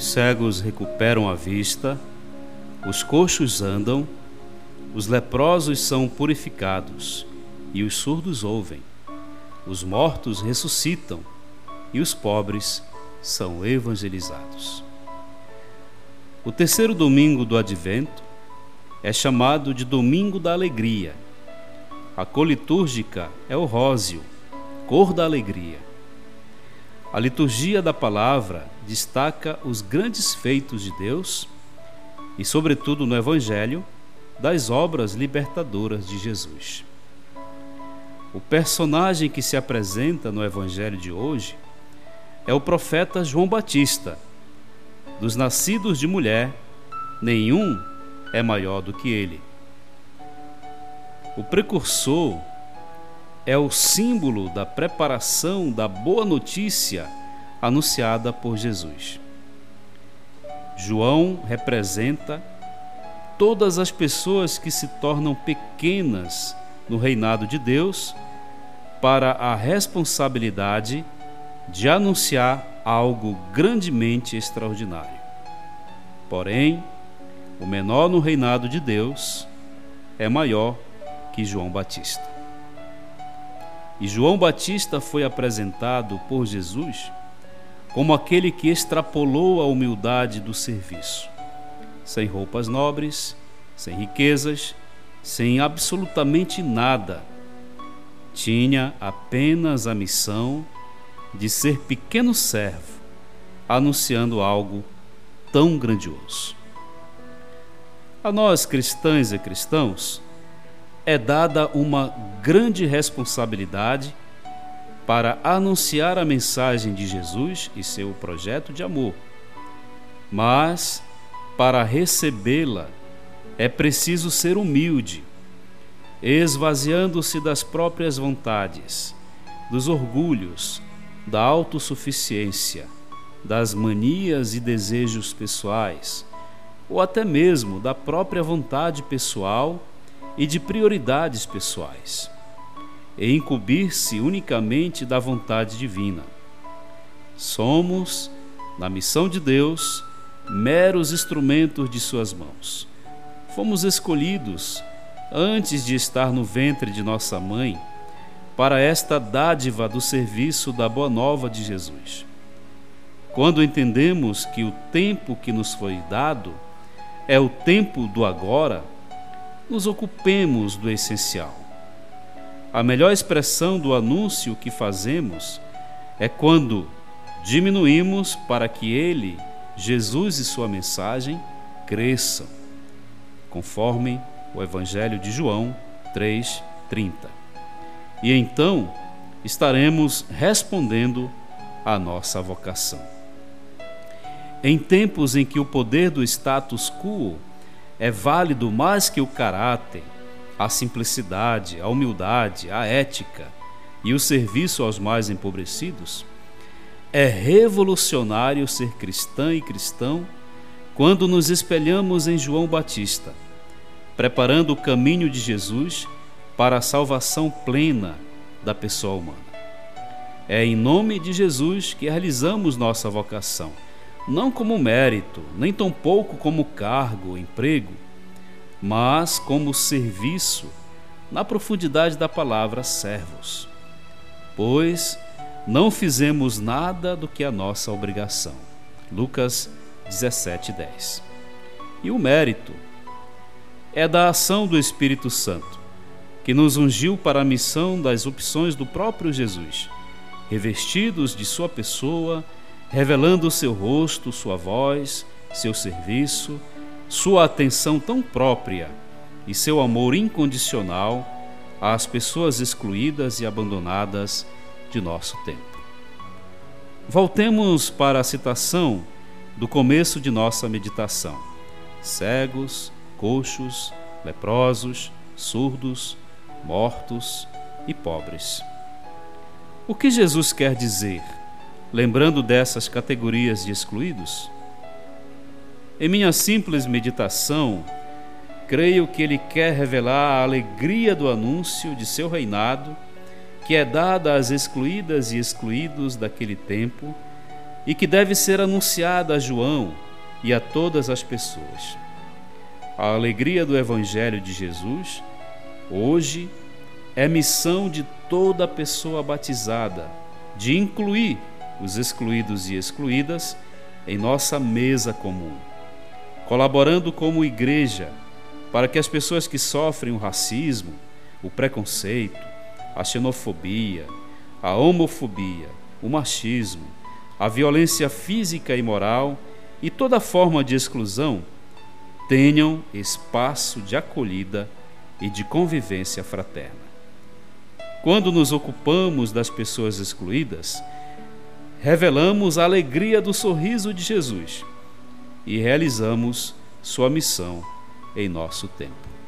os cegos recuperam a vista, os coxos andam, os leprosos são purificados e os surdos ouvem, os mortos ressuscitam e os pobres são evangelizados. O terceiro domingo do Advento é chamado de Domingo da Alegria. A cor litúrgica é o róseo, cor da alegria. A liturgia da palavra destaca os grandes feitos de Deus e, sobretudo no Evangelho, das obras libertadoras de Jesus. O personagem que se apresenta no Evangelho de hoje é o profeta João Batista. Dos nascidos de mulher, nenhum é maior do que ele. O precursor é o símbolo da preparação da boa notícia anunciada por Jesus. João representa todas as pessoas que se tornam pequenas no reinado de Deus para a responsabilidade de anunciar algo grandemente extraordinário. Porém, o menor no reinado de Deus é maior que João Batista. E João Batista foi apresentado por Jesus como aquele que extrapolou a humildade do serviço, sem roupas nobres, sem riquezas, sem absolutamente nada. Tinha apenas a missão de ser pequeno servo, anunciando algo tão grandioso. A nós, cristãs e cristãos, é dada uma grande responsabilidade para anunciar a mensagem de Jesus e seu projeto de amor. Mas, para recebê-la, é preciso ser humilde, esvaziando-se das próprias vontades, dos orgulhos, da autossuficiência, das manias e desejos pessoais, ou até mesmo da própria vontade pessoal e de prioridades pessoais, e incumbir-se unicamente da vontade divina. Somos, na missão de Deus, meros instrumentos de Suas mãos. Fomos escolhidos, antes de estar no ventre de nossa mãe, para esta dádiva do serviço da Boa Nova de Jesus. Quando entendemos que o tempo que nos foi dado é o tempo do agora, nos ocupemos do essencial. A melhor expressão do anúncio que fazemos é quando diminuímos para que ele, Jesus e sua mensagem cresçam, conforme o Evangelho de João 3:30. E então estaremos respondendo à nossa vocação. Em tempos em que o poder do status quo é válido mais que o caráter, a simplicidade, a humildade, a ética e o serviço aos mais empobrecidos, é revolucionário ser cristã e cristão quando nos espelhamos em João Batista, preparando o caminho de Jesus para a salvação plena da pessoa humana. É em nome de Jesus que realizamos nossa vocação não como mérito, nem tampouco como cargo, emprego, mas como serviço, na profundidade da palavra servos. Pois não fizemos nada do que a nossa obrigação. Lucas 17:10. E o mérito é da ação do Espírito Santo, que nos ungiu para a missão das opções do próprio Jesus, revestidos de sua pessoa revelando o seu rosto, sua voz, seu serviço, sua atenção tão própria e seu amor incondicional às pessoas excluídas e abandonadas de nosso tempo. Voltemos para a citação do começo de nossa meditação: cegos, coxos, leprosos, surdos, mortos e pobres. O que Jesus quer dizer lembrando dessas categorias de excluídos? Em minha simples meditação, creio que ele quer revelar a alegria do anúncio de seu reinado, que é dada às excluídas e excluídos daquele tempo, e que deve ser anunciada a João e a todas as pessoas. A alegria do Evangelho de Jesus, hoje, é missão de toda pessoa batizada de incluir os excluídos e excluídas em nossa mesa comum, colaborando como igreja para que as pessoas que sofrem o racismo, o preconceito, a xenofobia, a homofobia, o machismo, a violência física e moral e toda forma de exclusão tenham espaço de acolhida e de convivência fraterna. Quando nos ocupamos das pessoas excluídas, revelamos a alegria do sorriso de Jesus e realizamos sua missão em nosso tempo.